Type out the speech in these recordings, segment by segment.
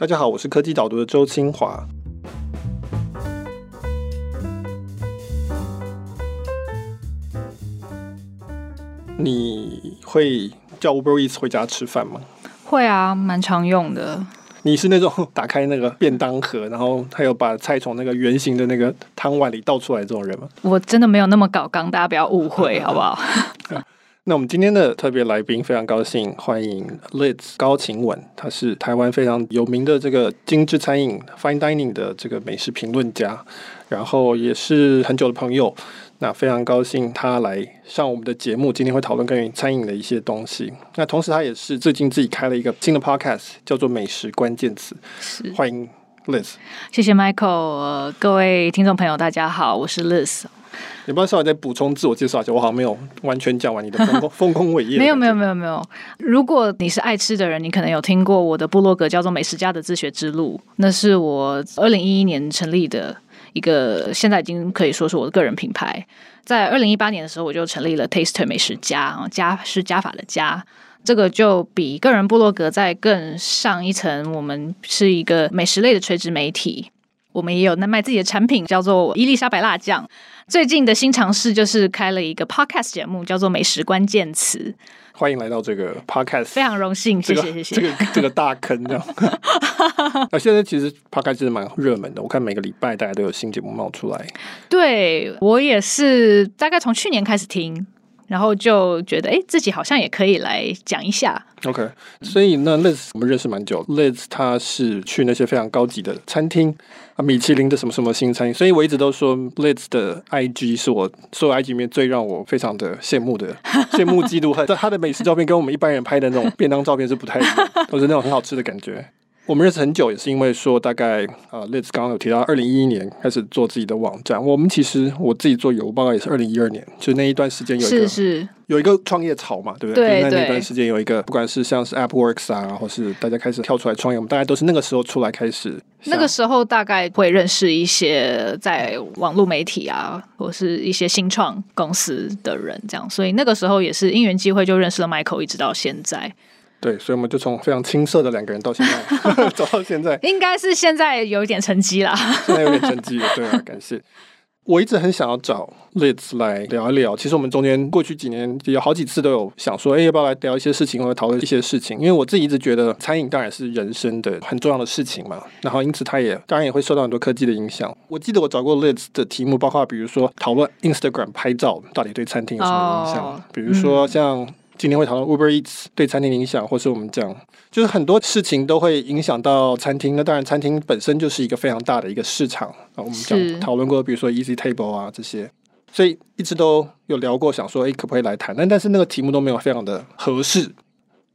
大家好，我是科技导读的周清华。你会叫 Uber Eats 回家吃饭吗？会啊，蛮常用的。你是那种 打开那个便当盒，然后还有把菜从那个圆形的那个汤碗里倒出来这种人吗？我真的没有那么搞刚，大家不要误会，好不好？那我们今天的特别来宾非常高兴欢迎 Liz 高晴雯，他是台湾非常有名的这个精致餐饮 Fine Dining 的这个美食评论家，然后也是很久的朋友。那非常高兴他来上我们的节目，今天会讨论关于餐饮的一些东西。那同时他也是最近自己开了一个新的 podcast，叫做《美食关键词》。是，欢迎 Liz。谢谢 Michael，各位听众朋友，大家好，我是 Liz。你不要稍微再补充自我介绍一下，我好像没有完全讲完你的丰功 丰功伟业。没有没有没有没有。如果你是爱吃的人，你可能有听过我的部落格叫做《美食家的自学之路》，那是我二零一一年成立的一个，现在已经可以说是我的个人品牌。在二零一八年的时候，我就成立了 Taster 美食家啊，加是加法的加，这个就比个人部落格再更上一层。我们是一个美食类的垂直媒体，我们也有在卖自己的产品，叫做伊丽莎白辣酱。最近的新尝试就是开了一个 podcast 节目，叫做《美食关键词》。欢迎来到这个 podcast，非常荣幸，谢谢谢谢。这个这个大坑这样。那现在其实 podcast 蛮热门的，我看每个礼拜大家都有新节目冒出来。对，我也是，大概从去年开始听。然后就觉得，哎，自己好像也可以来讲一下。OK，所以那 Liz 我们认识蛮久，Liz 他是去那些非常高级的餐厅啊，米其林的什么什么新餐厅，所以我一直都说 Liz 的 IG 是我所有 IG 里面最让我非常的羡慕的，羡慕嫉妒恨。但他的美食照片跟我们一般人拍的那种便当照片是不太一样，都是那种很好吃的感觉。我们认识很久，也是因为说大概啊，Liz 刚刚有提到，二零一一年开始做自己的网站。我们其实我自己做邮报也是二零一二年，就那一段时间有一个是是有一个创业潮嘛，对不对？对，对，对。那那段时间有一个，不管是像是 AppWorks 啊，或是大家开始跳出来创业，我们大概都是那个时候出来开始。那个时候大概会认识一些在网络媒体啊，或是一些新创公司的人，这样。所以那个时候也是因缘机会就认识了 Michael，一直到现在。对，所以我们就从非常青涩的两个人到现在 走到现在，应该是现在有一点成绩了。现在有点成绩了，对啊，感谢。我一直很想要找 Liz 来聊一聊。其实我们中间过去几年有好几次都有想说，哎，要不要来聊一些事情，或者讨论一些事情？因为我自己一直觉得餐饮当然是人生的很重要的事情嘛。然后因此，它也当然也会受到很多科技的影响。我记得我找过 Liz 的题目，包括比如说讨论 Instagram 拍照到底对餐厅有什么影响，哦、比如说像。今天会讨论 Uber Eats 对餐厅的影响，或是我们讲，就是很多事情都会影响到餐厅。那当然，餐厅本身就是一个非常大的一个市场啊。我们讲讨论过，比如说 Easy Table 啊这些，所以一直都有聊过，想说，哎，可不可以来谈？但但是那个题目都没有非常的合适，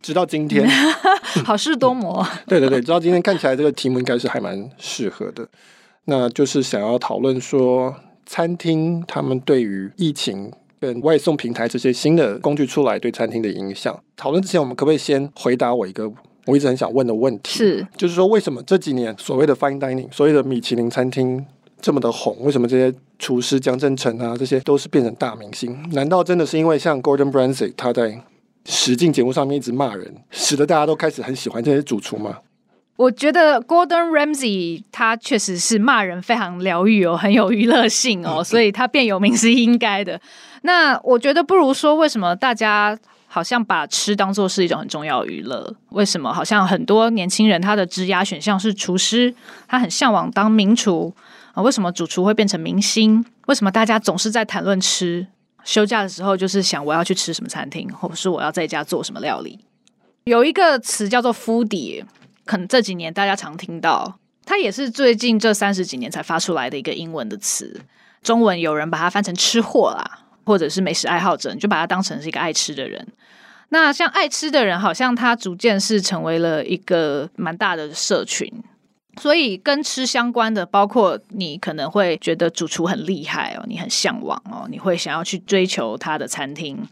直到今天 好事多磨。对对对，直到今天看起来这个题目应该是还蛮适合的。那就是想要讨论说，餐厅他们对于疫情。跟外送平台这些新的工具出来，对餐厅的影响。讨论之前，我们可不可以先回答我一个我一直很想问的问题？是，就是说，为什么这几年所谓的 fine dining，所谓的米其林餐厅这么的红？为什么这些厨师江振成啊，这些都是变成大明星？难道真的是因为像 Gordon Ramsay 他在实境节目上面一直骂人，使得大家都开始很喜欢这些主厨吗？我觉得 Gordon Ramsay 他确实是骂人非常疗愈哦，很有娱乐性哦，所以他变有名是应该的。那我觉得不如说，为什么大家好像把吃当做是一种很重要的娱乐？为什么好像很多年轻人他的职业选项是厨师，他很向往当名厨啊？为什么主厨会变成明星？为什么大家总是在谈论吃？休假的时候就是想我要去吃什么餐厅，或者是我要在家做什么料理？有一个词叫做 foodie。可能这几年大家常听到，它也是最近这三十几年才发出来的一个英文的词。中文有人把它翻成吃货啦，或者是美食爱好者，你就把它当成是一个爱吃的人。那像爱吃的人，好像他逐渐是成为了一个蛮大的社群。所以跟吃相关的，包括你可能会觉得主厨很厉害哦，你很向往哦，你会想要去追求他的餐厅。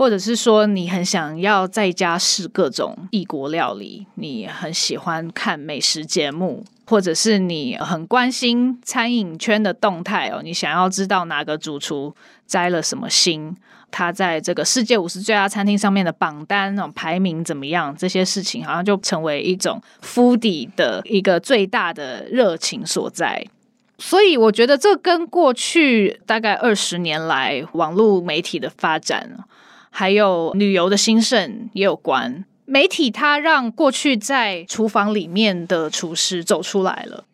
或者是说你很想要在家试各种异国料理，你很喜欢看美食节目，或者是你很关心餐饮圈的动态哦，你想要知道哪个主厨摘了什么星，他在这个世界五十最佳餐厅上面的榜单那种排名怎么样？这些事情好像就成为一种 foodie 的一个最大的热情所在。所以我觉得这跟过去大概二十年来网络媒体的发展。还有旅游的兴盛也有关，媒体它让过去在厨房里面的厨师走出来了，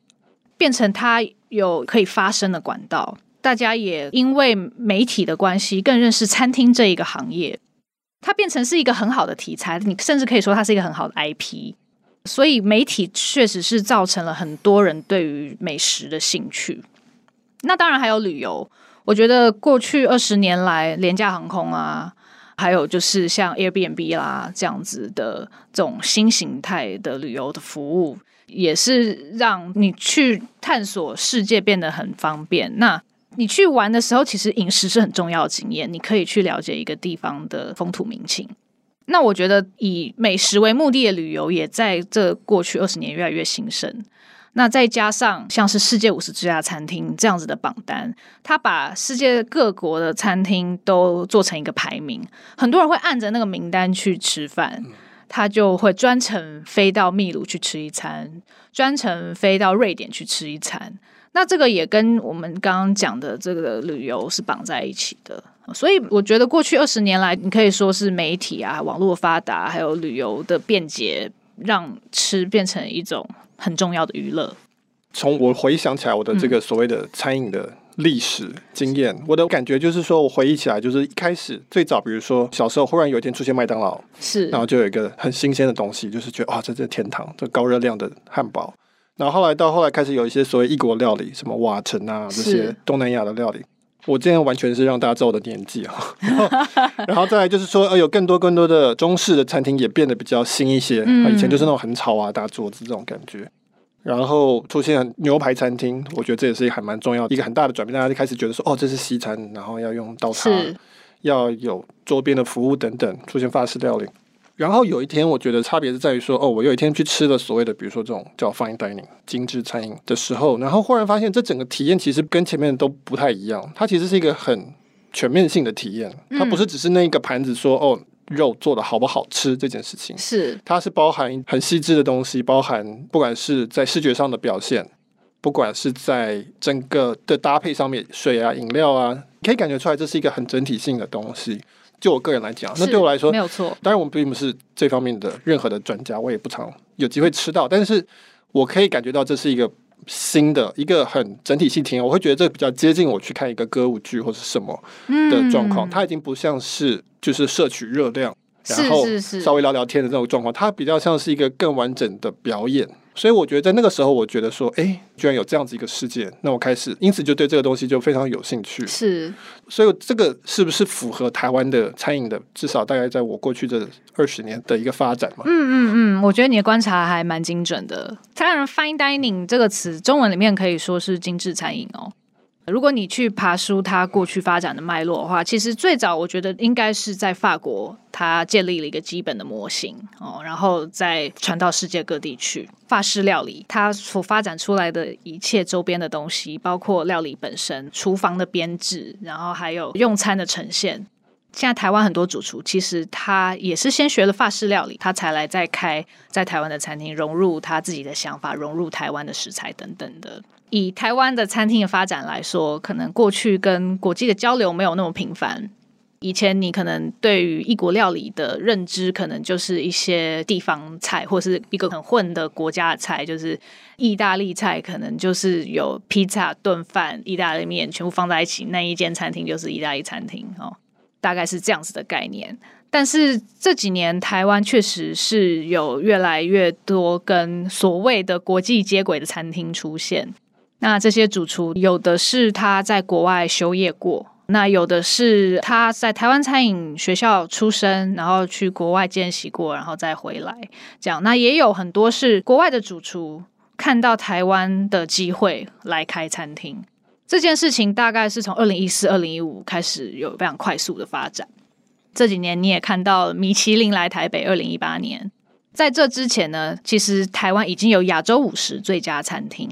变成他有可以发声的管道。大家也因为媒体的关系，更认识餐厅这一个行业，它变成是一个很好的题材。你甚至可以说它是一个很好的 IP。所以媒体确实是造成了很多人对于美食的兴趣。那当然还有旅游，我觉得过去二十年来，廉价航空啊。还有就是像 Airbnb 啦这样子的这种新形态的旅游的服务，也是让你去探索世界变得很方便。那你去玩的时候，其实饮食是很重要的经验，你可以去了解一个地方的风土民情。那我觉得以美食为目的的旅游，也在这过去二十年越来越兴盛。那再加上像是世界五十最佳餐厅这样子的榜单，他把世界各国的餐厅都做成一个排名，很多人会按着那个名单去吃饭，他就会专程飞到秘鲁去吃一餐，专程飞到瑞典去吃一餐。那这个也跟我们刚刚讲的这个旅游是绑在一起的，所以我觉得过去二十年来，你可以说是媒体啊、网络发达，还有旅游的便捷，让吃变成一种。很重要的娱乐。从我回想起来，我的这个所谓的餐饮的历史经验，嗯、我的感觉就是说，我回忆起来，就是一开始最早，比如说小时候，忽然有一天出现麦当劳，是，然后就有一个很新鲜的东西，就是觉得哇，这是天堂，这高热量的汉堡。然后后来到后来开始有一些所谓异国料理，什么瓦城啊这些东南亚的料理。我今天完全是让大家知道我的年纪啊，然后，然后再来就是说，呃，有更多更多的中式的餐厅也变得比较新一些。嗯，以前就是那种很吵啊，大桌子这种感觉。然后出现牛排餐厅，我觉得这也是一个还蛮重要的一个很大的转变。大家就开始觉得说，哦，这是西餐，然后要用刀叉，要有周边的服务等等，出现法式料理。然后有一天，我觉得差别是在于说，哦，我有一天去吃了所谓的，比如说这种叫 fine dining 精致餐饮的时候，然后忽然发现，这整个体验其实跟前面都不太一样。它其实是一个很全面性的体验，它不是只是那一个盘子说，哦，肉做的好不好吃这件事情，是它是包含很细致的东西，包含不管是在视觉上的表现，不管是在整个的搭配上面，水啊、饮料啊，可以感觉出来，这是一个很整体性的东西。就我个人来讲，那对我来说没有错。当然，我们并不是这方面的任何的专家，我也不常有机会吃到。但是我可以感觉到这是一个新的、一个很整体性体验。我会觉得这比较接近我去看一个歌舞剧或是什么的状况。嗯、它已经不像是就是摄取热量，然后稍微聊聊天的这种状况。它比较像是一个更完整的表演。所以我觉得在那个时候，我觉得说，哎、欸，居然有这样子一个世界，那我开始因此就对这个东西就非常有兴趣。是，所以这个是不是符合台湾的餐饮的？至少大概在我过去这二十年的一个发展嘛？嗯嗯嗯，我觉得你的观察还蛮精准的。当然，fine dining 这个词，中文里面可以说是精致餐饮哦。如果你去爬梳它过去发展的脉络的话，其实最早我觉得应该是在法国，它建立了一个基本的模型哦，然后再传到世界各地去。法式料理它所发展出来的一切周边的东西，包括料理本身、厨房的编制，然后还有用餐的呈现。现在台湾很多主厨其实他也是先学了法式料理，他才来再开在台湾的餐厅，融入他自己的想法，融入台湾的食材等等的。以台湾的餐厅的发展来说，可能过去跟国际的交流没有那么频繁。以前你可能对于异国料理的认知，可能就是一些地方菜，或是一个很混的国家的菜，就是意大利菜，可能就是有披萨、炖饭、意大利面全部放在一起，那一间餐厅就是意大利餐厅哦，大概是这样子的概念。但是这几年台湾确实是有越来越多跟所谓的国际接轨的餐厅出现。那这些主厨有的是他在国外修业过，那有的是他在台湾餐饮学校出身，然后去国外见习过，然后再回来这样。那也有很多是国外的主厨看到台湾的机会来开餐厅。这件事情大概是从二零一四、二零一五开始有非常快速的发展。这几年你也看到米其林来台北，二零一八年。在这之前呢，其实台湾已经有亚洲五十最佳餐厅。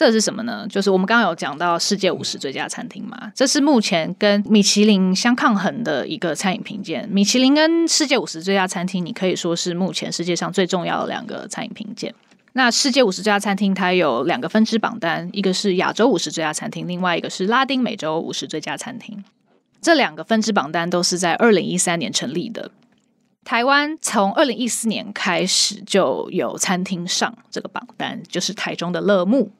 这是什么呢？就是我们刚刚有讲到世界五十最佳餐厅嘛，这是目前跟米其林相抗衡的一个餐饮评鉴。米其林跟世界五十最佳餐厅，你可以说是目前世界上最重要的两个餐饮评鉴。那世界五十最佳餐厅它有两个分支榜单，一个是亚洲五十最佳餐厅，另外一个是拉丁美洲五十最佳餐厅。这两个分支榜单都是在二零一三年成立的。台湾从二零一四年开始就有餐厅上这个榜单，就是台中的乐沐。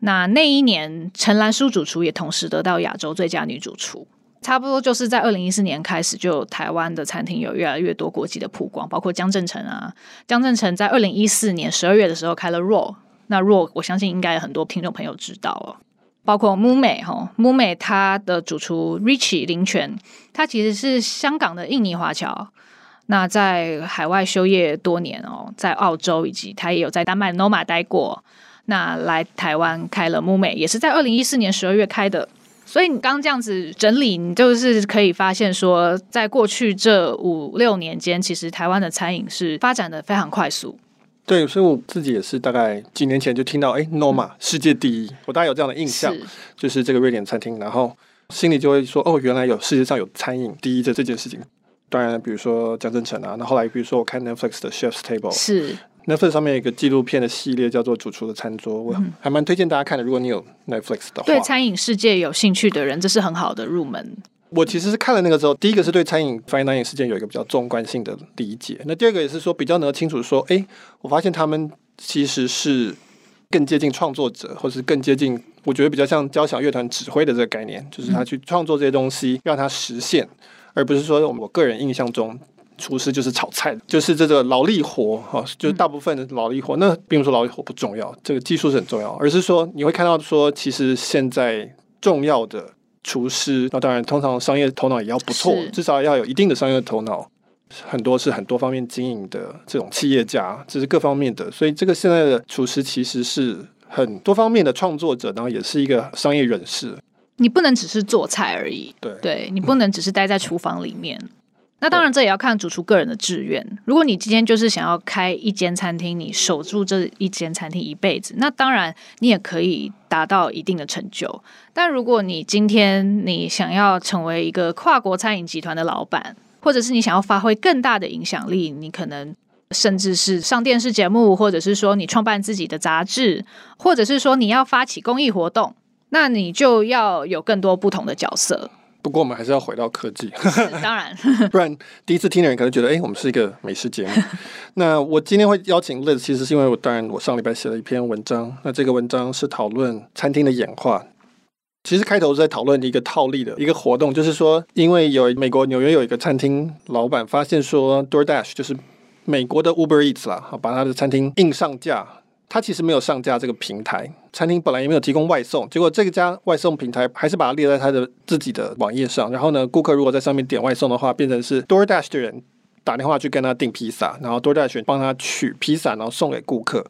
那那一年，陈岚舒主厨也同时得到亚洲最佳女主厨。差不多就是在二零一四年开始，就台湾的餐厅有越来越多国际的曝光，包括江振成啊。江振成在二零一四年十二月的时候开了 RAW，那 RAW 我相信应该有很多听众朋友知道哦。包括 MUME 哈，Mu 美他的主厨 Richie 林泉，他其实是香港的印尼华侨，那在海外修业多年哦，在澳洲以及他也有在丹麦 Noma 待过。那来台湾开了 MUME，也是在二零一四年十二月开的。所以你刚刚这样子整理，你就是可以发现说，在过去这五六年间，其实台湾的餐饮是发展的非常快速。对，所以我自己也是大概几年前就听到，哎，Noma、嗯、世界第一，我大概有这样的印象，是就是这个瑞典餐厅，然后心里就会说，哦，原来有世界上有餐饮第一的这件事情。当然，比如说江振成啊，那后来比如说我看 Netflix 的 Chef's Table 是。Netflix 上面有一个纪录片的系列叫做《主厨的餐桌》，我还蛮推荐大家看的。如果你有 Netflix 的话，对餐饮世界有兴趣的人，这是很好的入门。我其实是看了那个之后，第一个是对餐饮 Fine Dining 事件有一个比较纵观性的理解。那第二个也是说比较能够清楚说，哎，我发现他们其实是更接近创作者，或是更接近我觉得比较像交响乐团指挥的这个概念，就是他去创作这些东西，让它实现，而不是说我个人印象中。厨师就是炒菜，就是这个劳力活哈，就是大部分的劳力活。那并不是说劳力活不重要，这个技术是很重要，而是说你会看到说，其实现在重要的厨师，那当然通常商业头脑也要不错，至少要有一定的商业头脑。很多是很多方面经营的这种企业家，这是各方面的。所以这个现在的厨师其实是很多方面的创作者，然后也是一个商业人士。你不能只是做菜而已，对，对你不能只是待在厨房里面。那当然，这也要看主厨个人的志愿。如果你今天就是想要开一间餐厅，你守住这一间餐厅一辈子，那当然你也可以达到一定的成就。但如果你今天你想要成为一个跨国餐饮集团的老板，或者是你想要发挥更大的影响力，你可能甚至是上电视节目，或者是说你创办自己的杂志，或者是说你要发起公益活动，那你就要有更多不同的角色。不过我们还是要回到科技，当然，不然第一次听的人可能觉得，哎，我们是一个美食节目。那我今天会邀请 Liz，其实是因为我当然我上礼拜写了一篇文章，那这个文章是讨论餐厅的演化。其实开头是在讨论一个套利的一个活动，就是说，因为有美国纽约有一个餐厅老板发现说，DoorDash 就是美国的 Uber Eats 啦，把他的餐厅硬上架。他其实没有上架这个平台，餐厅本来也没有提供外送，结果这个家外送平台还是把它列在他的自己的网页上。然后呢，顾客如果在上面点外送的话，变成是 DoorDash 的人打电话去跟他订披萨，然后 DoorDash 帮他取披萨，然后送给顾客。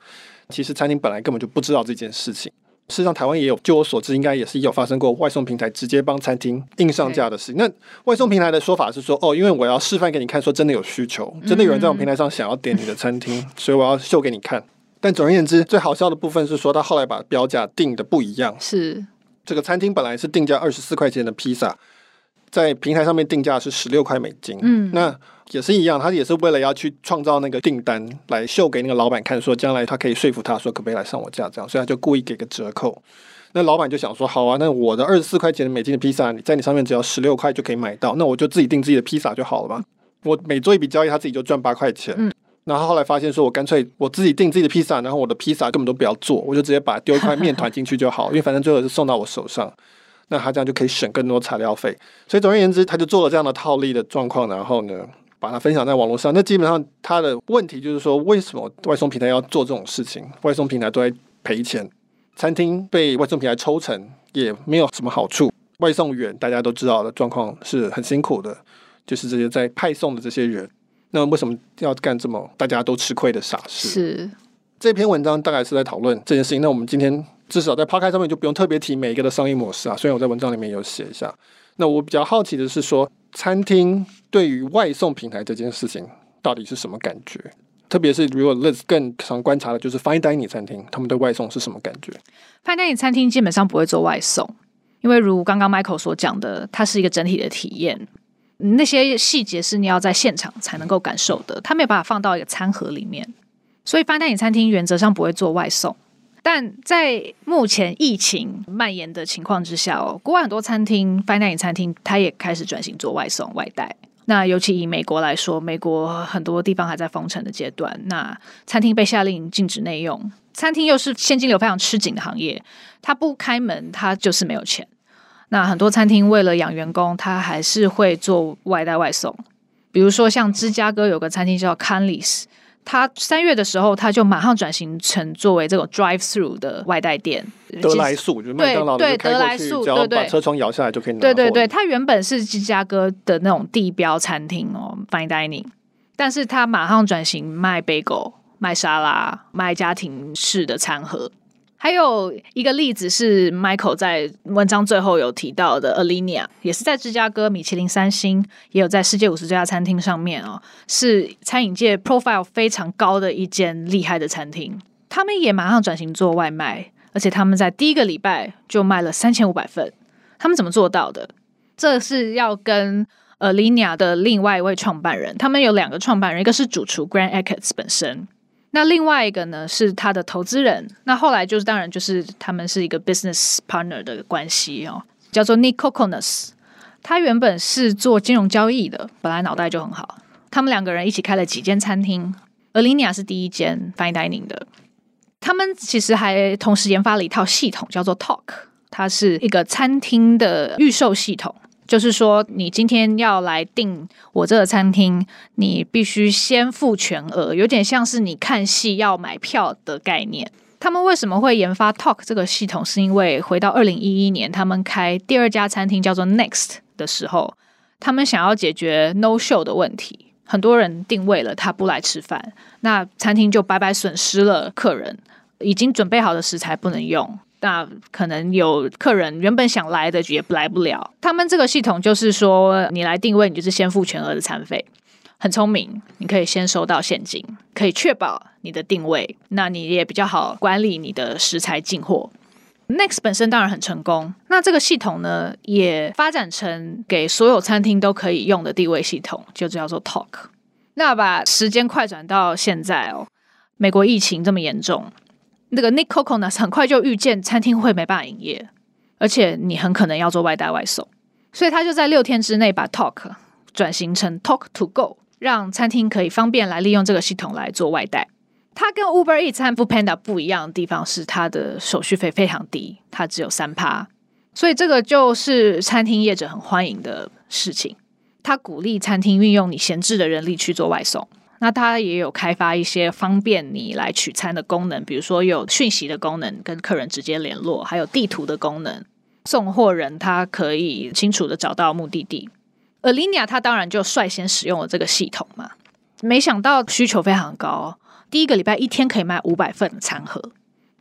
其实餐厅本来根本就不知道这件事情。事实上，台湾也有，据我所知，应该也是有发生过外送平台直接帮餐厅硬上架的事情。那外送平台的说法是说，哦，因为我要示范给你看，说真的有需求，真的有人在我平台上想要点你的餐厅，所以我要秀给你看。但总而言之，最好笑的部分是说，他后来把标价定的不一样。是这个餐厅本来是定价二十四块钱的披萨，在平台上面定价是十六块美金。嗯，那也是一样，他也是为了要去创造那个订单，来秀给那个老板看，说将来他可以说服他说可不可以来上我价这样，所以他就故意给个折扣。那老板就想说，好啊，那我的二十四块钱的美金的披萨，你在你上面只要十六块就可以买到，那我就自己订自己的披萨就好了吧。我每做一笔交易，他自己就赚八块钱。嗯。然后后来发现说，我干脆我自己订自己的披萨，然后我的披萨根本都不要做，我就直接把丢一块面团进去就好，因为反正最后是送到我手上，那他这样就可以省更多材料费。所以总而言之，他就做了这样的套利的状况，然后呢，把它分享在网络上。那基本上他的问题就是说，为什么外送平台要做这种事情？外送平台都在赔钱，餐厅被外送平台抽成也没有什么好处。外送员大家都知道的状况是很辛苦的，就是这些在派送的这些人。那为什么要干这么大家都吃亏的傻事？是。这篇文章大概是在讨论这件事情。那我们今天至少在 Podcast 上面就不用特别提每一个的商业模式啊。虽然我在文章里面有写一下。那我比较好奇的是说，餐厅对于外送平台这件事情到底是什么感觉？特别是如果 Liz 更常观察的就是 Fine Dining 餐厅，他们对外送是什么感觉？Fine Dining 餐厅基本上不会做外送，因为如刚刚 Michael 所讲的，它是一个整体的体验，那些细节是你要在现场才能够感受的，它没有办法放到一个餐盒里面，所以，find nine 餐厅原则上不会做外送。但在目前疫情蔓延的情况之下哦，国外很多餐厅，find nine 餐厅，它也开始转型做外送外带。那尤其以美国来说，美国很多地方还在封城的阶段，那餐厅被下令禁止内用，餐厅又是现金流非常吃紧的行业，它不开门，它就是没有钱。那很多餐厅为了养员工，他还是会做外带外送。比如说像芝加哥有个餐厅叫 Canlis，他三月的时候，他就马上转型成作为这种 drive through 的外带店。德来速就是麦当劳对德来速，对对，把车窗摇下来就可以拿。对对对，他原本是芝加哥的那种地标餐厅哦，fine dining，但是他马上转型卖 bagel、卖沙拉、卖家庭式的餐盒。还有一个例子是 Michael 在文章最后有提到的 Alinea，也是在芝加哥米其林三星，也有在世界五十这家餐厅上面哦，是餐饮界 profile 非常高的一间厉害的餐厅。他们也马上转型做外卖，而且他们在第一个礼拜就卖了三千五百份。他们怎么做到的？这是要跟 Alinea 的另外一位创办人，他们有两个创办人，一个是主厨 Grant Achatz 本身。那另外一个呢，是他的投资人，那后来就是当然就是他们是一个 business partner 的关系哦，叫做 Nick Kokonas，他原本是做金融交易的，本来脑袋就很好。他们两个人一起开了几间餐厅，Alinea 是第一间 fine dining 的。他们其实还同时研发了一套系统，叫做 Talk，它是一个餐厅的预售系统。就是说，你今天要来订我这个餐厅，你必须先付全额，有点像是你看戏要买票的概念。他们为什么会研发 Talk 这个系统？是因为回到二零一一年，他们开第二家餐厅叫做 Next 的时候，他们想要解决 No Show 的问题。很多人订位了，他不来吃饭，那餐厅就白白损失了客人，已经准备好的食材不能用。那可能有客人原本想来的也来不了。他们这个系统就是说，你来定位，你就是先付全额的餐费，很聪明。你可以先收到现金，可以确保你的定位。那你也比较好管理你的食材进货。Next 本身当然很成功。那这个系统呢，也发展成给所有餐厅都可以用的订位系统，就叫做 Talk。那把时间快转到现在哦，美国疫情这么严重。那个 Nick Kokonas 很快就预见餐厅会没办法营业，而且你很可能要做外带外送，所以他就在六天之内把 Talk 转型成 Talk to Go，让餐厅可以方便来利用这个系统来做外带。它跟 Uber Eats 和 Foodpanda 不一样的地方是，它的手续费非常低，它只有三趴，所以这个就是餐厅业者很欢迎的事情。他鼓励餐厅运用你闲置的人力去做外送。那它也有开发一些方便你来取餐的功能，比如说有讯息的功能，跟客人直接联络，还有地图的功能。送货人他可以清楚的找到目的地。Alinea 他当然就率先使用了这个系统嘛，没想到需求非常高，第一个礼拜一天可以卖五百份餐盒，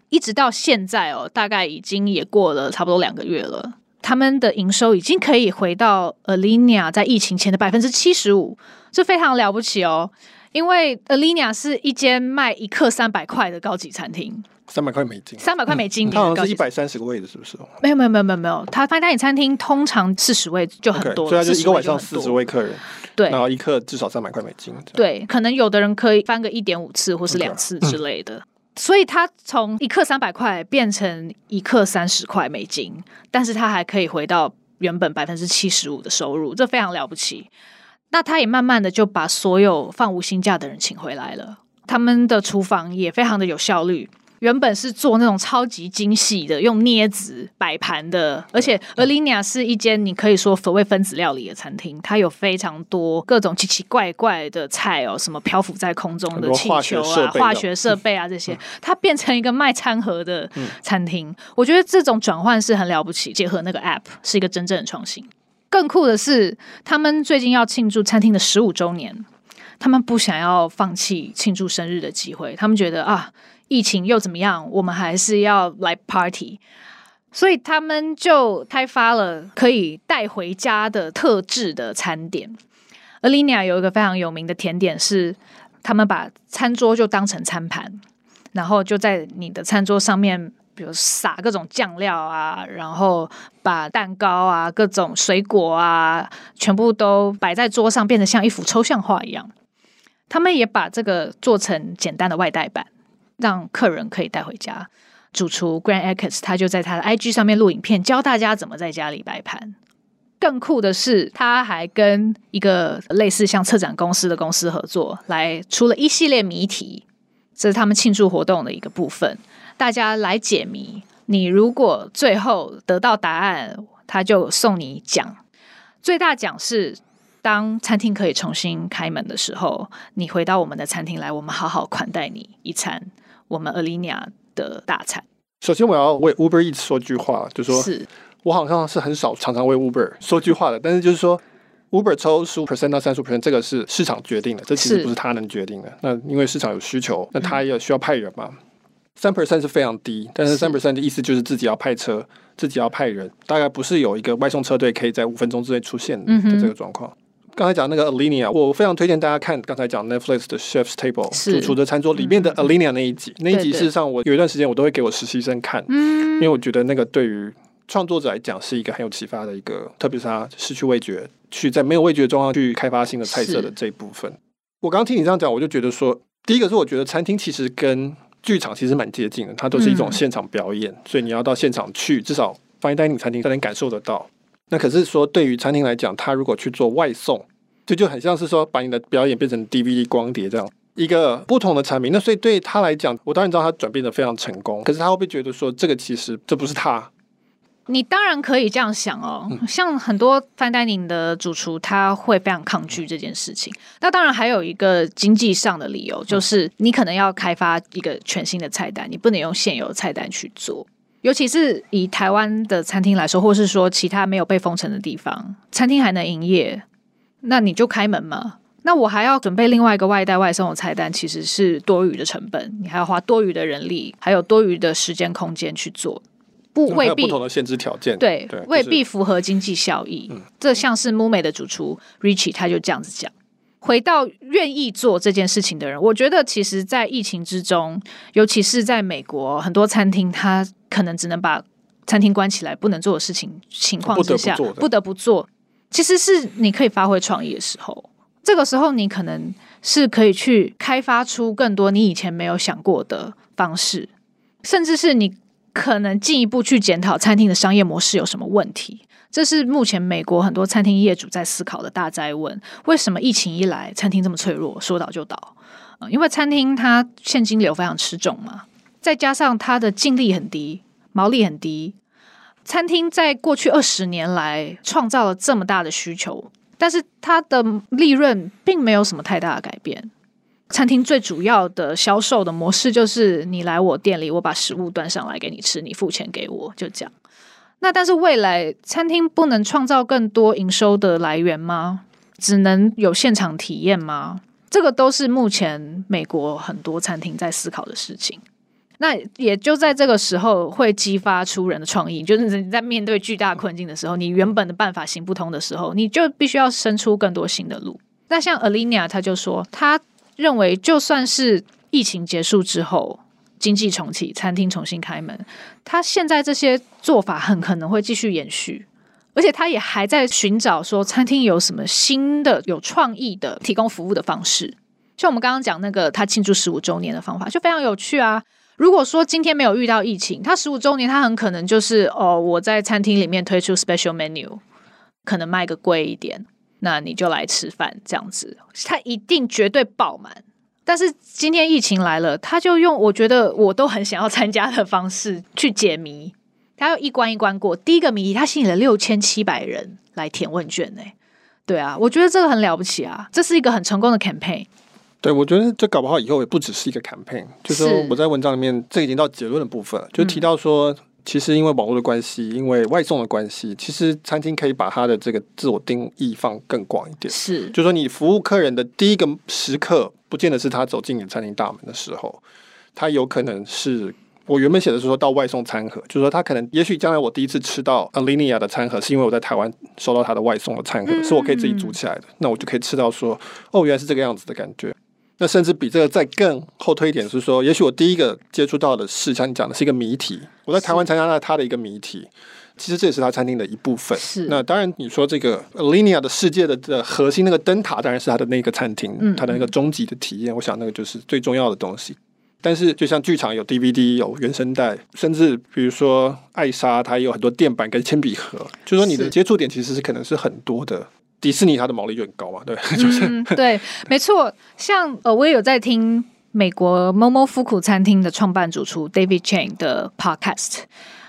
一直到现在哦，大概已经也过了差不多两个月了，他们的营收已经可以回到 Alinea 在疫情前的百分之七十五，这非常了不起哦。因为 Alinea 是一间卖一克三百块的高级餐厅，三百块美金，三百块美金，它好像是一百三十个位的，是不是？没有没有没有没有没有，它 fine dining 餐厅通常四十位就很多，Okay, 所以它就一个晚上四十位客人，对，然后一客至少三百块美金，对，可能有的人可以翻个一点五次或是两次之类的，Okay. 所以它从一克三百块变成一克三十块美金，但是它还可以回到原本百分之七十五的收入，这非常了不起。那他也慢慢的就把所有放无薪假的人请回来了，他们的厨房也非常的有效率。原本是做那种超级精细的，用镊子摆盘的，而且 Alinea 是一间你可以说所谓分子料理的餐厅，它有非常多各种奇奇怪怪的菜哦，什么漂浮在空中的气球啊、化学设备啊这些，它变成一个卖餐盒的餐厅。我觉得这种转换是很了不起，结合那个 App 是一个真正的创新。更酷的是，他们最近要庆祝餐厅的十五周年，他们不想要放弃庆祝生日的机会。他们觉得啊，疫情又怎么样？我们还是要来 party。所以他们就开发了可以带回家的特制的餐点。Alinea 有一个非常有名的甜点是，他们把餐桌就当成餐盘，然后就在你的餐桌上面，比如撒各种酱料啊，然后把蛋糕啊、各种水果啊，全部都摆在桌上，变得像一幅抽象画一样。他们也把这个做成简单的外带版，让客人可以带回家。主厨 Grant Aches，他就在他的 IG 上面录影片，教大家怎么在家里摆盘。更酷的是，他还跟一个类似像策展公司的公司合作，来出了一系列谜题，这是他们庆祝活动的一个部分。大家来解谜，你如果最后得到答案，他就送你奖。最大奖是，当餐厅可以重新开门的时候，你回到我们的餐厅来，我们好好款待你一餐。我们 Alinea 的大餐。首先，我要为 Uber Eats 说句话，就是说是。我好像是很少常常为 Uber 说句话的，但是就是说，Uber 抽十五 percent 到三十五 percent，这个是市场决定的，这其实不是他能决定的。那因为市场有需求，那他也需要派人嘛。三 percent 是非常低，但是三 percent 的意思就是自己要派车，自己要派人，大概不是有一个外送车队可以在五分钟之内出现的这个状况。刚、嗯、才讲那个 Alinea，我非常推荐大家看刚才讲 Netflix 的 Chef's Table 主厨的餐桌里面的 Alinea 那一集，嗯、那一集事实上我有一段时间我都会给我实习生看，嗯，因为我觉得那个对于创作者来讲是一个很有启发的一个，特别是他失去味觉，去在没有味觉的状况去开发新的菜色的这一部分。我刚刚听你这样讲，我就觉得说，第一个是我觉得餐厅其实跟剧场其实蛮接近的，它都是一种现场表演，嗯、所以你要到现场去，至少 fine dining 餐厅才能感受得到。那可是说，对于餐厅来讲，他如果去做外送，这就，就很像是说把你的表演变成 DVD 光碟这样一个不同的产品。那所以对他来讲，我当然知道他转变的非常成功，可是他会不会觉得说，这个其实这不是他？你当然可以这样想哦，像很多 fine dining 的主厨，他会非常抗拒这件事情。那当然还有一个经济上的理由，就是你可能要开发一个全新的菜单，你不能用现有的菜单去做。尤其是以台湾的餐厅来说，或是说其他没有被封城的地方，餐厅还能营业，那你就开门嘛。那我还要准备另外一个外带外送的菜单，其实是多余的成本，你还要花多余的人力，还有多余的时间空间去做。不未必不同的限制条件，对，对未必符合经济效益。嗯、这像是 MUME 的主厨 Richie 他就这样子讲。回到愿意做这件事情的人，我觉得其实，在疫情之中，尤其是在美国，很多餐厅他可能只能把餐厅关起来，不能做的事情情况之下，不得不做。其实是你可以发挥创意的时候，这个时候你可能是可以去开发出更多你以前没有想过的方式，甚至是你。可能进一步去检讨餐厅的商业模式有什么问题，这是目前美国很多餐厅业主在思考的大哉问。为什么疫情一来，餐厅这么脆弱，说倒就倒？呃，因为餐厅它现金流非常吃重嘛，再加上它的净利很低，毛利很低。餐厅在过去二十年来创造了这么大的需求，但是它的利润并没有什么太大的改变。餐厅最主要的销售的模式就是你来我店里，我把食物端上来给你吃，你付钱给我，就这样。那但是未来餐厅不能创造更多营收的来源吗？只能有现场体验吗？这个都是目前美国很多餐厅在思考的事情。那也就在这个时候会激发出人的创意，就是你在面对巨大困境的时候，你原本的办法行不通的时候，你就必须要生出更多新的路。那像 Alina 他就说他。认为，就算是疫情结束之后，经济重启，餐厅重新开门，他现在这些做法很可能会继续延续，而且他也还在寻找说餐厅有什么新的、有创意的提供服务的方式。像我们刚刚讲那个他庆祝十五周年的方法，就非常有趣啊！如果说今天没有遇到疫情，他十五周年，他很可能就是哦，我在餐厅里面推出 special menu，可能卖个贵一点。那你就来吃饭，这样子，他一定绝对爆满。但是今天疫情来了，他就用我觉得我都很想要参加的方式去解谜。他要一关一关过，第一个谜题他吸引了六千七百人来填问卷呢。对啊，我觉得这个很了不起啊，这是一个很成功的 campaign。对，我觉得这搞不好以后也不只是一个 campaign，就是说我在文章里面这已经到结论的部分了，就提到说。嗯其实因为网络的关系，因为外送的关系，其实餐厅可以把它的这个自我定义放更广一点。是，就是说你服务客人的第一个时刻，不见得是他走进你餐厅大门的时候，他有可能是我原本写的是说到外送餐盒，就是说他可能也许将来我第一次吃到 Alinea 的餐盒，是因为我在台湾收到他的外送的餐盒，嗯、是我可以自己煮起来的，那我就可以吃到说哦，原来是这个样子的感觉。那甚至比这个再更后推一点是说，也许我第一个接触到的是像你讲的是一个谜题，我在台湾参加了他的一个谜题。其实这也是他餐厅的一部分。是。那当然，你说这个 Alinea 的世界的的核心那个灯塔，当然是他的那个餐厅，嗯、它的那个终极的体验。我想那个就是最重要的东西。但是，就像剧场有 DVD 有原声带，甚至比如说艾莎，它也有很多垫板跟铅笔盒。就是说你的接触点其实是可能是很多的。迪士尼它的毛利就很高嘛，对，就是、嗯、对，没错。像呃，我也有在听美国 Momofuku 餐厅的创办主厨 David Chang 的 Podcast，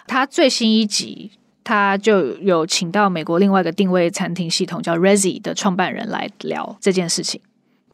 他最新一集。他就有请到美国另外一个定位餐厅系统叫 Resy 的创办人来聊这件事情。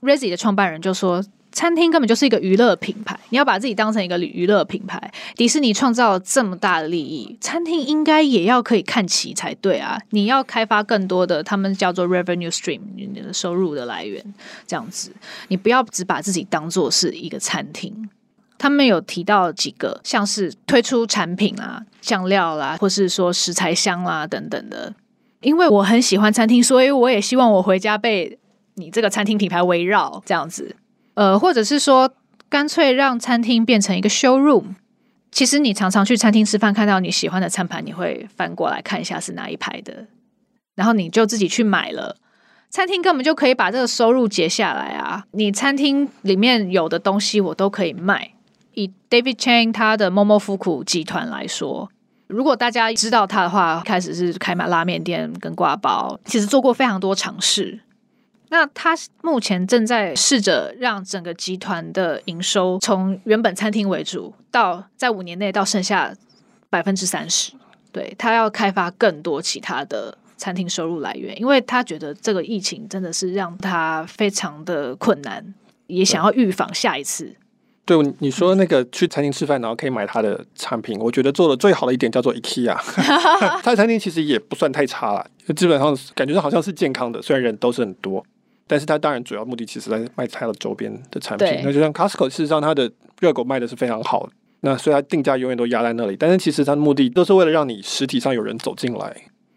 Resy 的创办人就说，餐厅根本就是一个娱乐品牌，你要把自己当成一个娱乐品牌。迪士尼创造了这么大的利益，餐厅应该也要可以看齐才对啊！你要开发更多的，他们叫做 Revenue Stream，你的收入的来源，这样子，你不要只把自己当做是一个餐厅。他们有提到几个，像是推出产品啊、酱料啦，或是说食材香啦等等的。因为我很喜欢餐厅，所以我也希望我回家被你这个餐厅品牌围绕这样子。呃，或者是说，干脆让餐厅变成一个 showroom。其实你常常去餐厅吃饭，看到你喜欢的餐盘，你会翻过来看一下是哪一排的，然后你就自己去买了。餐厅根本就可以把这个收入结下来啊！你餐厅里面有的东西，我都可以卖。以 David Chang 他的 Momofuku 集团来说，如果大家知道他的话，开始是开卖拉面店跟挂包，其实做过非常多尝试。那他目前正在试着让整个集团的营收从原本餐厅为主，到在五年内到剩下百分之三十。对，他要开发更多其他的餐厅收入来源，因为他觉得这个疫情真的是让他非常的困难，也想要预防下一次。对，你说那个去餐厅吃饭，然后可以买他的产品，我觉得做的最好的一点叫做 IKEA，他的餐厅其实也不算太差了，基本上感觉上好像是健康的，虽然人都是很多，但是它当然主要目的其实在卖它的周边的产品。那就像 Costco，事实上它的热狗卖的是非常好，那所以它定价永远都压在那里，但是其实它的目的都是为了让你实体上有人走进来。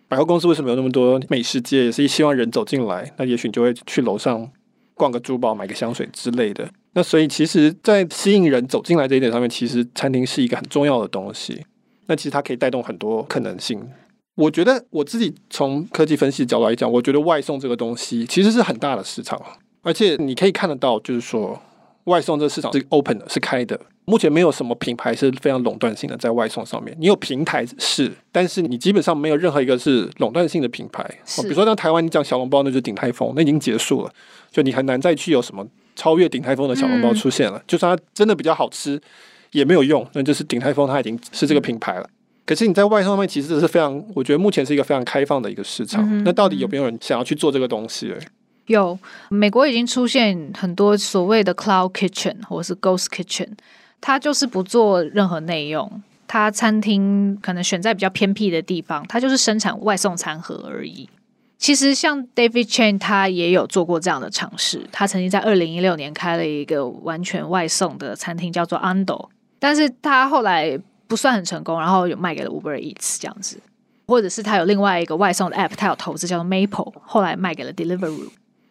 百货公司为什么有那么多美食街，也是希望人走进来，那也许你就会去楼上逛个珠宝，买个香水之类的。那所以，其实，在吸引人走进来这一点上面，其实餐厅是一个很重要的东西。那其实它可以带动很多可能性。我觉得我自己从科技分析的角度来讲，我觉得外送这个东西其实是很大的市场，而且你可以看得到，就是说外送这个市场是 open 的，是开的。目前没有什么品牌是非常垄断性的在外送上面。你有平台是，但是你基本上没有任何一个是垄断性的品牌。比如说像台湾，你讲小笼包，那就是鼎泰丰，那已经结束了，就你很难再去有什么。超越鼎泰丰的小笼包出现了，嗯、就算它真的比较好吃，也没有用。那就是鼎泰丰它已经是这个品牌了。可是你在外送上面其实是非常，我觉得目前是一个非常开放的一个市场。嗯、那到底有没有人想要去做这个东西？有，美国已经出现很多所谓的 Cloud Kitchen 或是 Ghost Kitchen，它就是不做任何内用，它餐厅可能选在比较偏僻的地方，它就是生产外送餐盒而已。其实像 David Chang 他也有做过这样的尝试。他曾经在二零一六年开了一个完全外送的餐厅，叫做 Ando，但是他后来不算很成功，然后有卖给了 Uber Eats 这样子，或者是他有另外一个外送的 App，他有投资叫做 Maple，后来卖给了 Deliveroo。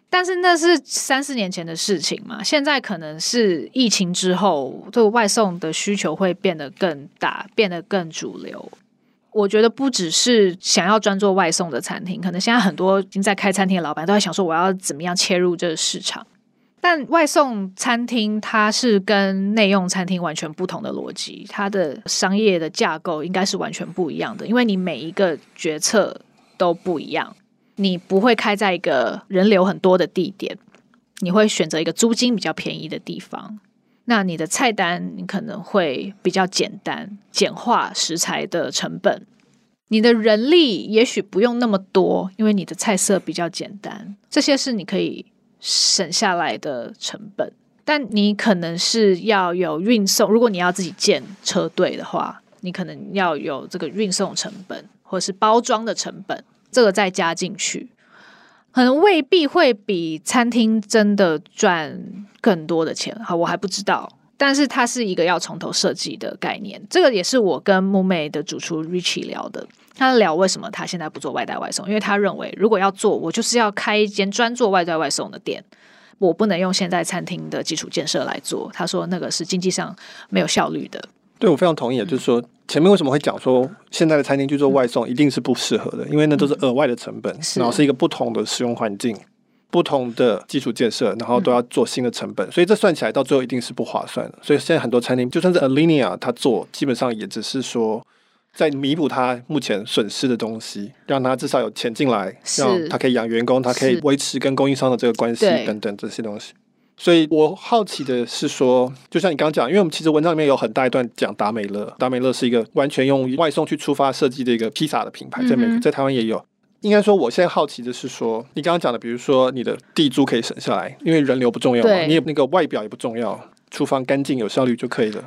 但是那是三四年前的事情嘛，现在可能是疫情之后，这个外送的需求会变得更大，变得更主流。我觉得不只是想要专做外送的餐厅，可能现在很多已经在开餐厅的老板都在想说，我要怎么样切入这个市场。但外送餐厅它是跟内用餐厅完全不同的逻辑，它的商业的架构应该是完全不一样的，因为你每一个决策都不一样，你不会开在一个人流很多的地点，你会选择一个租金比较便宜的地方。那你的菜单你可能会比较简单，简化食材的成本。你的人力也许不用那么多，因为你的菜色比较简单。这些是你可以省下来的成本。但你可能是要有运送，如果你要自己建车队的话，你可能要有这个运送成本，或是包装的成本，这个再加进去。可能未必会比餐厅真的赚更多的钱，好，我还不知道。但是它是一个要从头设计的概念。这个也是我跟木妹的主厨 Richie 聊的。他聊为什么他现在不做外带外送，因为他认为如果要做，我就是要开一间专做外带外送的店，我不能用现在餐厅的基础建设来做。他说那个是经济上没有效率的。对，我非常同意，就是说前面为什么会讲说现在的餐厅去做外送一定是不适合的，因为那都是额外的成本，然后是一个不同的使用环境。不同的基础建设，然后都要做新的成本，嗯、所以这算起来到最后一定是不划算的。所以现在很多餐厅，就算是 Alinea，它做基本上也只是说在弥补他目前损失的东西，让他至少有钱进来，让他可以养员工，他可以维持跟供应商的这个关系等等这些东西。所以我好奇的是说，就像你刚刚讲，因为我们其实文章里面有很大一段讲达美乐，达美乐是一个完全用外送去出发设计的一个披萨的品牌，在美国、在台湾也有。应该说，我现在好奇的是说，你刚刚讲的，比如说你的地租可以省下来，因为人流不重要嘛，你也那个外表也不重要，厨房干净有效率就可以了。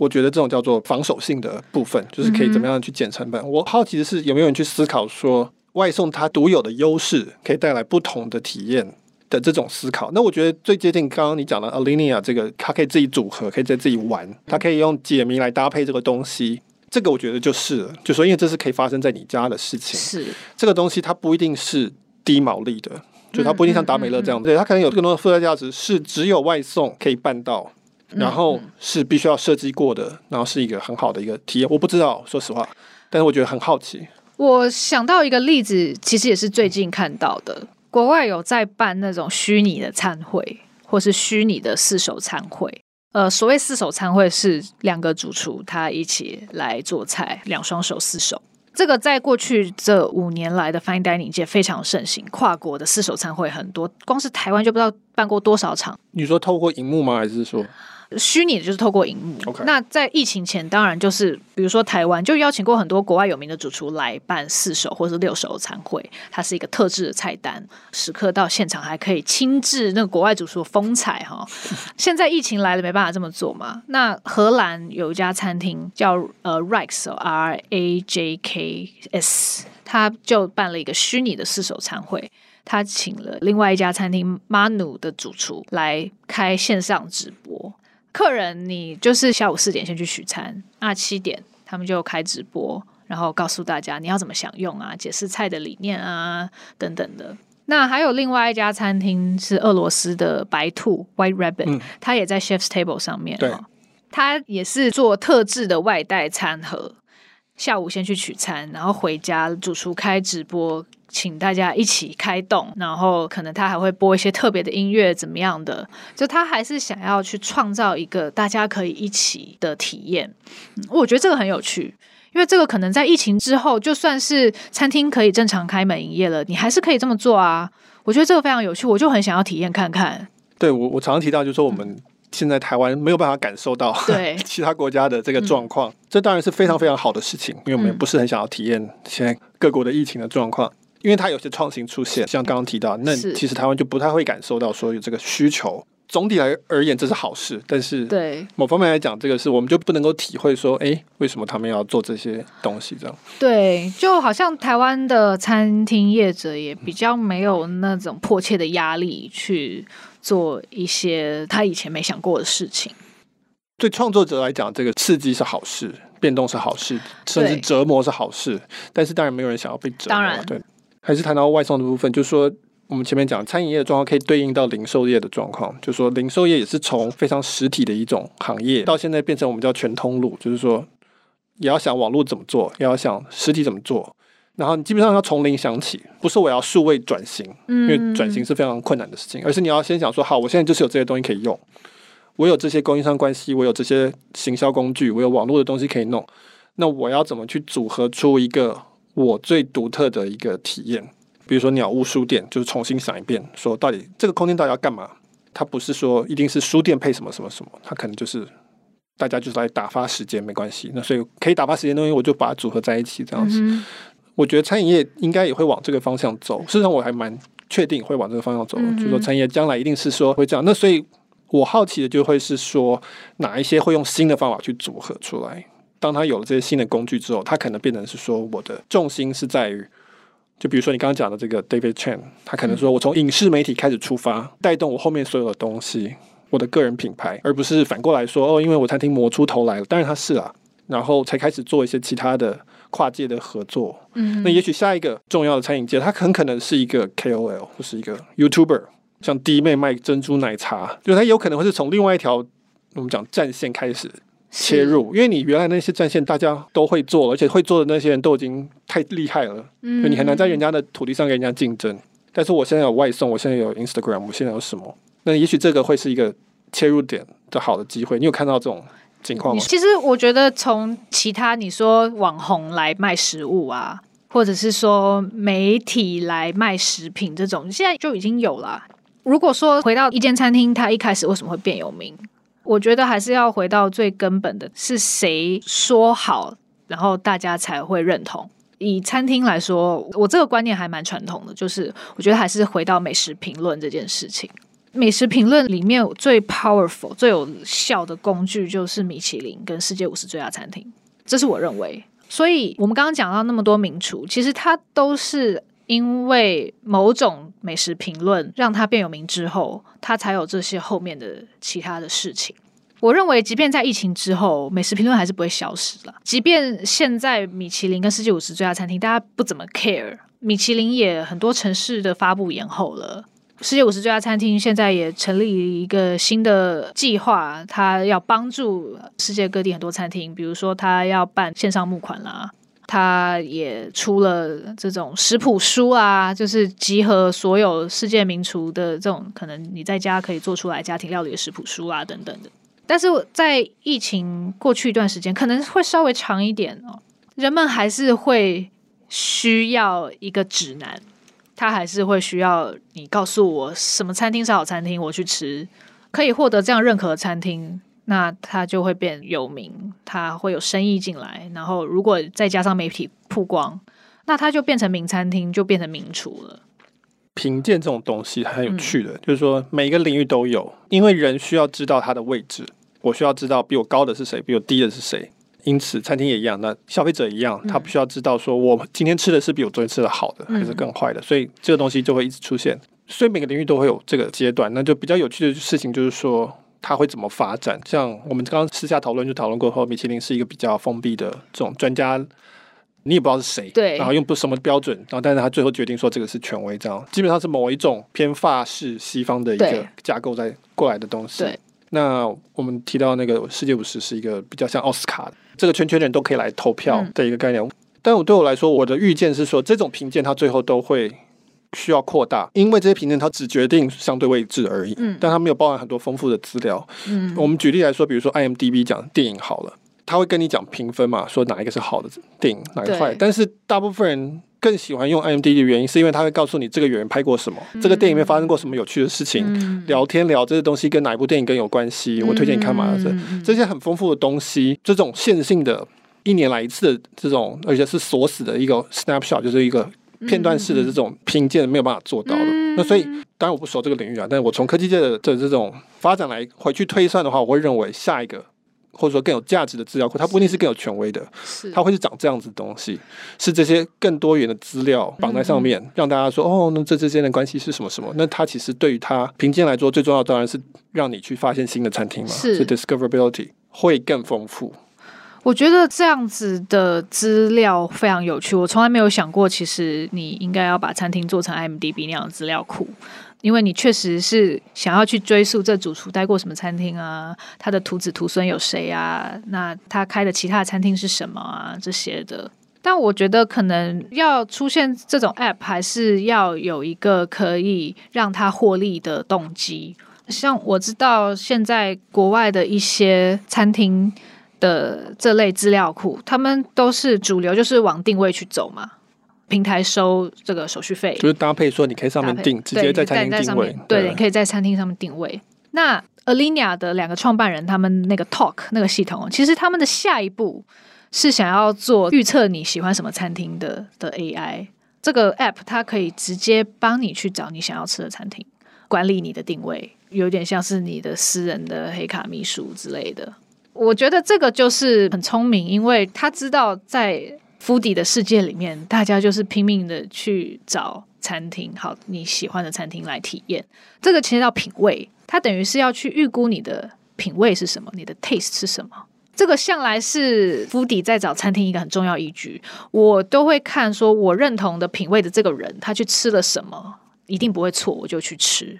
我觉得这种叫做防守性的部分，就是可以怎么样去减成本。我好奇的是，有没有人去思考说，外送它独有的优势可以带来不同的体验的这种思考？那我觉得最接近刚刚你讲的 Alinea 这个，它可以自己组合，可以在自己玩，它可以用解谜来搭配这个东西。这个我觉得就是了，就说因为这是可以发生在你家的事情，是这个东西它不一定是低毛利的，就它不一定像达美乐这样，对，它可能有更多的附加价值，是只有外送可以办到，然后是必须要设计过的，然后是一个很好的一个体验。我不知道，说实话，但是我觉得很好奇。我想到一个例子，其实也是最近看到的，国外有在办那种虚拟的餐会，或是虚拟的四手餐会。呃，所谓四手餐会是两个主厨他一起来做菜，两双手四手。这个在过去这五年来的 fine dining 界非常盛行，跨国的四手餐会很多，光是台湾就不知道办过多少场。你说透过荧幕吗？还是说？虚拟的就是透过荧幕。那在疫情前，当然就是比如说台湾就邀请过很多国外有名的主厨来办四手或是六手餐会，它是一个特制的菜单，食客到现场还可以亲自那个国外主厨的风采哈。现在疫情来了，没办法这么做嘛。那荷兰有一家餐厅叫呃 Rajks R A J K S，他就办了一个虚拟的四手餐会，他请了另外一家餐厅 Manu 的主厨来开线上直播。客人，你就是下午四点先去取餐，那七点他们就开直播，然后告诉大家你要怎么享用啊，解释菜的理念啊等等的。那还有另外一家餐厅是俄罗斯的白兔 White Rabbit，他、嗯、也在 Chef's Table 上面，对，它也是做特制的外带餐盒，下午先去取餐，然后回家主厨开直播。请大家一起开动，然后可能他还会播一些特别的音乐，怎么样的？就他还是想要去创造一个大家可以一起的体验。嗯，我觉得这个很有趣，因为这个可能在疫情之后，就算是餐厅可以正常开门营业了，你还是可以这么做啊。我觉得这个非常有趣，我就很想要体验看看。对，我我常常提到，就是说我们现在台湾没有办法感受到对 其他国家的这个状况，嗯，这当然是非常非常好的事情，因为我们也不是很想要体验现在各国的疫情的状况。因为它有些创新出现，像刚刚提到，那其实台湾就不太会感受到说有这个需求。总体来而言，这是好事，但是对某方面来讲，这个是我们就不能够体会说，哎，为什么他们要做这些东西？这样对，就好像台湾的餐厅业者也比较没有那种迫切的压力去做一些他以前没想过的事情。对创作者来讲，这个刺激是好事，变动是好事，甚至折磨是好事。但是当然没有人想要被折磨，当然对。还是谈到外送的部分，就是说我们前面讲餐饮业的状况可以对应到零售业的状况，就是说零售业也是从非常实体的一种行业，到现在变成我们叫全通路，就是说也要想网络怎么做，也要想实体怎么做，然后你基本上要从零想起，不是我要数位转型，因为转型是非常困难的事情，而是你要先想说，好，我现在就是有这些东西可以用，我有这些供应商关系，我有这些行销工具，我有网络的东西可以弄，那我要怎么去组合出一个？我最独特的一个体验，比如说鸟屋书店，就是重新想一遍，说到底这个空间到底要干嘛？它不是说一定是书店配什么什么什么，它可能就是大家就是来打发时间，没关系。那所以可以打发时间的东西，我就把它组合在一起，这样子。嗯、我觉得餐饮业应该也会往这个方向走。事实上，我还蛮确定会往这个方向走。嗯、就是说餐饮业将来一定是说会这样。那所以我好奇的就会是说，哪一些会用新的方法去组合出来？当他有了这些新的工具之后，他可能变成是说，我的重心是在于，就比如说你刚刚讲的这个 David Chang，他可能说我从影视媒体开始出发，带动我后面所有的东西，我的个人品牌，而不是反过来说哦，因为我餐厅磨出头来了，当然他是啊，然后才开始做一些其他的跨界的合作。嗯，那也许下一个重要的餐饮界，它很可能是一个 KOL 或是一个 YouTuber，像弟妹卖珍珠奶茶，就它有可能会是从另外一条我们讲战线开始切入，因为你原来那些战线大家都会做，而且会做的那些人都已经太厉害了，嗯，你很难在人家的土地上跟人家竞争。但是我现在有外送，我现在有 Instagram，我现在有什么？那也许这个会是一个切入点的好的机会。你有看到这种情况吗？其实我觉得从其他你说网红来卖食物啊，或者是说媒体来卖食品这种，现在就已经有了。如果说回到一间餐厅，它一开始为什么会变有名？我觉得还是要回到最根本的，是谁说好，然后大家才会认同。以餐厅来说，我这个观念还蛮传统的，就是我觉得还是回到美食评论这件事情。美食评论里面最 powerful、最有效的工具就是米其林跟世界五十最佳餐厅，这是我认为。所以我们刚刚讲到那么多名厨，其实它都是。因为某种美食评论让他变有名之后，他才有这些后面的其他的事情。我认为，即便在疫情之后，美食评论还是不会消失了。即便现在米其林跟世界五十最佳餐厅，大家不怎么 care，米其林也很多城市的发布延后了。世界五十最佳餐厅现在也成立一个新的计划，他要帮助世界各地很多餐厅，比如说他要办线上募款啦。他也出了这种食谱书啊，就是集合所有世界名厨的这种可能你在家可以做出来家庭料理的食谱书啊等等的。但是在疫情过去一段时间，可能会稍微长一点哦，人们还是会需要一个指南，他还是会需要你告诉我什么餐厅是好餐厅，我去吃，可以获得这样认可的餐厅。那他就会变有名，他会有生意进来，然后如果再加上媒体曝光，那他就变成名餐厅，就变成名厨了。评鉴这种东西很有趣的，嗯、就是说每一个领域都有，因为人需要知道他的位置，我需要知道比我高的是谁，比我低的是谁。因此，餐厅也一样，那消费者一样，他不需要知道说我今天吃的是比我昨天吃的好的，还是更坏的，所以这个东西就会一直出现。所以每个领域都会有这个阶段，那就比较有趣的事情就是说。它会怎么发展？像我们刚刚私下讨论就讨论过后，米其林是一个比较封闭的这种专家，你也不知道是谁，对，然后用不什么标准，然后但是他最后决定说这个是权威，这样基本上是某一种偏法式西方的一个架构在过来的东西。对，那我们提到那个世界五十是一个比较像奥斯卡，这个圈圈人都可以来投票的一个概念。嗯、但我对我来说，我的预见是说，这种评鉴它最后都会。需要扩大，因为这些评鉴它只决定相对位置而已，嗯，但它没有包含很多丰富的资料。嗯，我们举例来说，比如说 IMDB 讲电影好了，他会跟你讲评分嘛，说哪一个是好的电影，哪个坏。对但是大部分人更喜欢用 IMDB 的原因，是因为他会告诉你这个演员拍过什么，嗯、这个电影里面发生过什么有趣的事情，嗯、聊天聊这些东西跟哪一部电影更有关系。我推荐你看嘛，这、嗯、这些很丰富的东西，这种线性的，一年来一次的这种，而且是锁死的一个 snapshot，就是一个。片段式的这种评鉴没有办法做到的，嗯、那所以当然我不熟这个领域啊，但是我从科技界的这这种发展来回去推算的话，我会认为下一个或者说更有价值的资料库，它不一定是更有权威的，是。它会是长这样子的东西，是这些更多元的资料绑在上面，嗯、让大家说哦，那这之间的关系是什么什么？那它其实对于它评鉴来说，最重要当然是让你去发现新的餐厅嘛，是 discoverability 会更丰富。我觉得这样子的资料非常有趣，我从来没有想过，其实你应该要把餐厅做成 IMDB 那样的资料库，因为你确实是想要去追溯这主厨待过什么餐厅啊，他的徒子徒孙有谁啊，那他开的其他餐厅是什么啊这些的。但我觉得可能要出现这种 App，还是要有一个可以让他获利的动机。像我知道现在国外的一些餐厅。的这类资料库，他们都是主流，就是往定位去走嘛。平台收这个手续费，就是搭配说，你可以上面订，配直接在餐厅定位。对，对，你可以在餐厅上面定位。那 Alinea 的两个创办人，他们那个 Talk 那个系统，其实他们的下一步是想要做预测你喜欢什么餐厅的的 AI。这个 App 它可以直接帮你去找你想要吃的餐厅，管理你的定位，有点像是你的私人的黑卡秘书之类的。我觉得这个就是很聪明，因为他知道在 foodie 的世界里面，大家就是拼命的去找餐厅，好，你喜欢的餐厅来体验。这个其实叫品味，它等于是要去预估你的品味是什么，你的 taste 是什么。这个向来是 foodie 在找餐厅一个很重要依据。我都会看说，我认同的品味的这个人，他去吃了什么，一定不会错，我就去吃。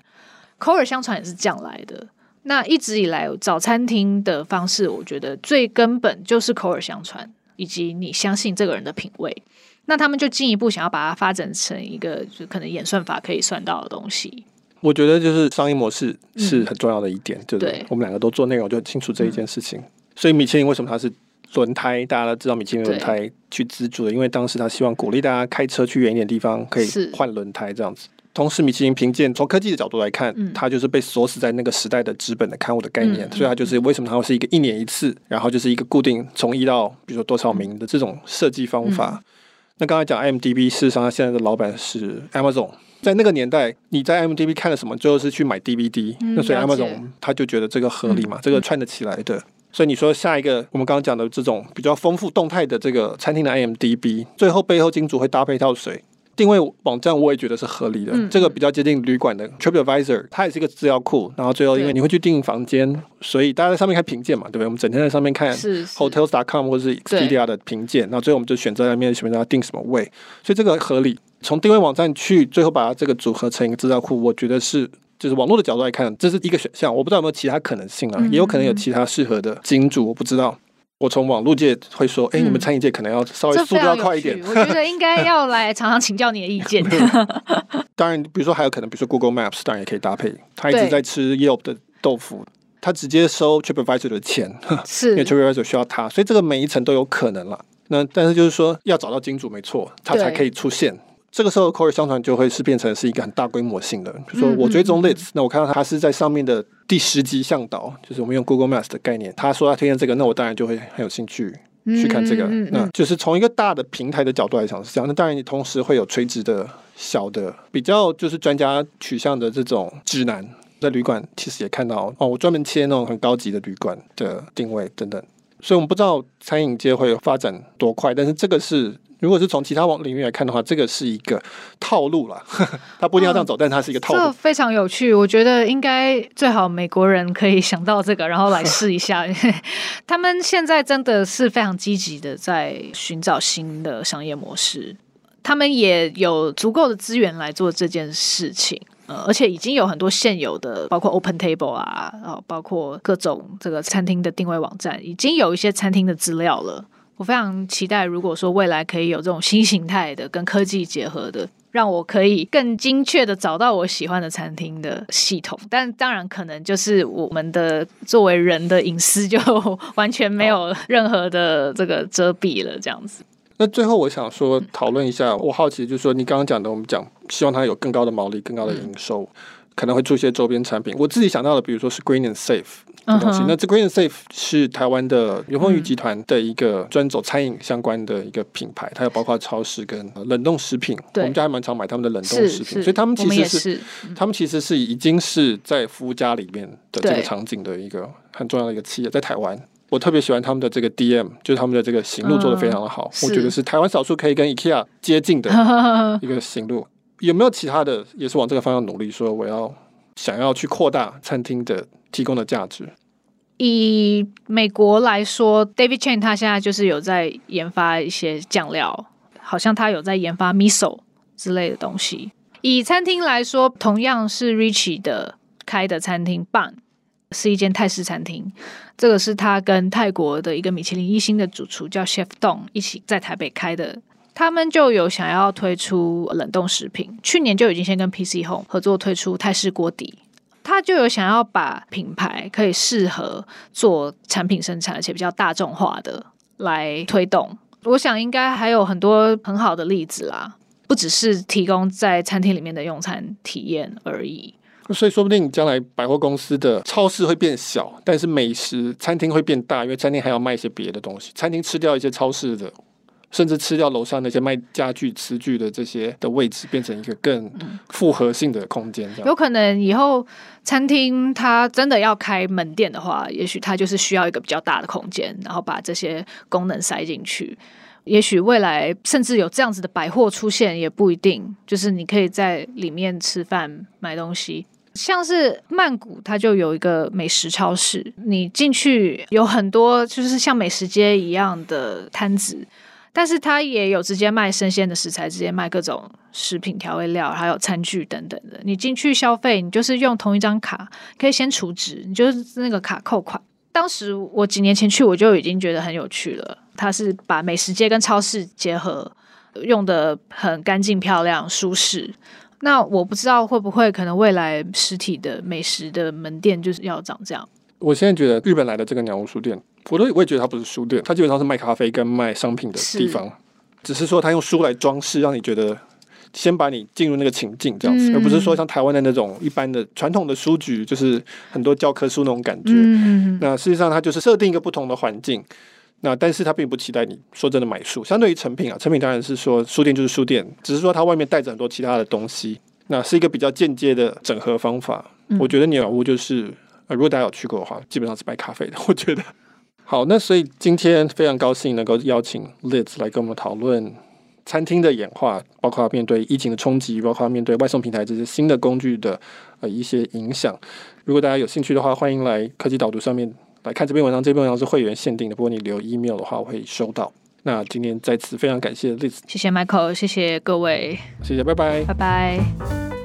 口耳相传也是这样来的。那一直以来找餐厅的方式，我觉得最根本就是口耳相传，以及你相信这个人的品味。那他们就进一步想要把它发展成一个，就可能演算法可以算到的东西。我觉得就是商业模式是很重要的一点，对不对？对，我们两个都做内容，就清楚这一件事情。嗯所以米其林为什么它是轮胎？大家都知道米其林轮胎去资助的，因为当时他希望鼓励大家开车去远一点地方可以换轮胎这样子。同时，米其林评鉴从科技的角度来看，它就是被锁死在那个时代的纸本的刊物的概念，所以它就是为什么它会是一个一年一次，然后就是一个固定从一到比如说多少名的这种设计方法。那刚才讲 IMDB，事实上它现在的老板是 Amazon，在那个年代你在 IMDB 看了什么，最后是去买 DVD，那所以 Amazon 他就觉得这个合理嘛，这个串得起来的。所以你说下一个，我们刚刚讲的这种比较丰富动态的这个餐厅的 IMDB，最后背后金主会搭配一套谁？定位网站我也觉得是合理的，嗯、这个比较接近旅馆的 TripAdvisor，它也是一个资料库。然后最后因为你会去订房间，所以大家在上面看评鉴嘛，对不对？我们整天在上面看 Hotels.com 或者是 Expedia 的评鉴，然后最后我们就选择在里面选择要订什么位，所以这个合理。从定位网站去最后把它这个组合成一个资料库，我觉得是。就是网络的角度来看，这是一个选项。我不知道有没有其他可能性啊，也有可能有其他适合的金主，我不知道。我从网络界会说，哎、欸，你们餐饮界可能要稍微速度要快一点。我觉得应该 要来常常请教你的意见。当然，比如说还有可能，比如说 Google Maps，当然也可以搭配。他一直在吃 Yelp 的豆腐，他直接收 TripAdvisor 的钱，是因为 TripAdvisor 需要他，所以这个每一层都有可能了。那但是就是说，要找到金主没错，他才可以出现。这个时候口耳相传就会是变成是一个很大规模性的，比如说我追踪 Litz，那我看到他是在上面的第十级向导，就是我们用 Google Maps 的概念，他说他推荐这个，那我当然就会很有兴趣去看这个。那就是从一个大的平台的角度来讲是这样，那当然你同时会有垂直的小的比较，就是专家取向的这种指南，在旅馆其实也看到哦，我专门切那种很高级的旅馆的定位等等，所以我们不知道餐饮界会发展多快，但是这个是。如果是从其他网领域来看的话，这个是一个套路了。他不一定要这样走，嗯、但它是一个套路。这非常有趣，我觉得应该最好美国人可以想到这个，然后来试一下。他们现在真的是非常积极的在寻找新的商业模式，他们也有足够的资源来做这件事情。呃，而且已经有很多现有的，包括 Open Table 啊，然后包括各种这个餐厅的定位网站，已经有一些餐厅的资料了。我非常期待，如果说未来可以有这种新形态的跟科技结合的，让我可以更精确的找到我喜欢的餐厅的系统。但当然，可能就是我们的作为人的隐私就 完全没有任何的这个遮蔽了，这样子。那最后我想说，讨论一下，我好奇就是说，你刚刚讲的，我们讲希望它有更高的毛利、更高的营收，可能会出一些周边产品。我自己想到的，比如说是 Green and Safe。东西，那这 Green and Safe 是台湾的永丰鱼集团的一个专走餐饮相关的一个品牌，它有包括超市跟冷冻食品。我们家还蛮常买他们的冷冻食品，所以他们其实是，是。他们其实是已经是在服务家里面的这个场景的一个很重要的一个企业，在台湾。我特别喜欢他们的这个 DM，就是他们的这个行路做的非常的好，我觉得是台湾少数可以跟 IKEA 接近的 一个行路。有没有其他的也是往这个方向努力？说我要想要去扩大餐厅的提供的价值。以美国来说，David Chang 他现在就是有在研发一些酱料，好像他有在研发 miso 之类的东西。以餐厅来说，同样是 Richie 的开的餐厅，Bun 是一间泰式餐厅。这个是他跟泰国的一个米其林一星的主厨叫 Chef Dong 一起在台北开的。他们就有想要推出冷冻食品，去年就已经先跟 PC Home 合作推出泰式锅底。他就有想要把品牌可以适合做产品生产，而且比较大众化的来推动。我想应该还有很多很好的例子啦，不只是提供在餐厅里面的用餐体验而已。所以说不定将来百货公司的超市会变小，但是美食餐厅会变大，因为餐厅还要卖一些别的东西。餐厅吃掉一些超市的。甚至吃掉楼上那些卖家具、瓷具的这些的位置，变成一个更复合性的空间。有可能以后餐厅它真的要开门店的话，也许它就是需要一个比较大的空间，然后把这些功能塞进去。也许未来甚至有这样子的百货出现，也不一定。就是你可以在里面吃饭、买东西。像是曼谷，它就有一个美食超市，你进去有很多就是像美食街一样的摊子，但是它也有直接卖生鲜的食材，直接卖各种食品调味料，还有餐具等等的。你进去消费，你就是用同一张卡，可以先储值，你就是那个卡扣款。当时我几年前去，我就已经觉得很有趣了。它是把美食街跟超市结合，用得很干净、漂亮、舒适。那我不知道会不会可能未来实体的美食的门店就是要长这样。我现在觉得日本来的这个鸟屋书店，我都我也觉得它不是书店，它基本上是卖咖啡跟卖商品的地方，是只是说它用书来装饰，让你觉得先把你进入那个情境这样子，嗯、而不是说像台湾的那种一般的传统的书局，就是很多教科书那种感觉。嗯、那实际上它就是设定一个不同的环境。那但是他并不期待你说真的买书，相对于成品啊，成品当然是说书店就是书店，只是说它外面带着很多其他的东西，那是一个比较间接的整合方法。嗯、我觉得鸟屋就是，呃，如果大家有去过的话，基本上是卖咖啡的。我觉得好，那所以今天非常高兴能够邀请 Liz 来跟我们讨论餐厅的演化，包括面对疫情的冲击，包括面对外送平台这些新的工具的呃一些影响。如果大家有兴趣的话，欢迎来科技导读上面。来看这篇文章，这篇文章是会员限定的，不过你留 email 的话，我会收到。那今天再次非常感谢 Liz，谢谢 Michael，谢谢各位，谢谢，拜拜，拜拜。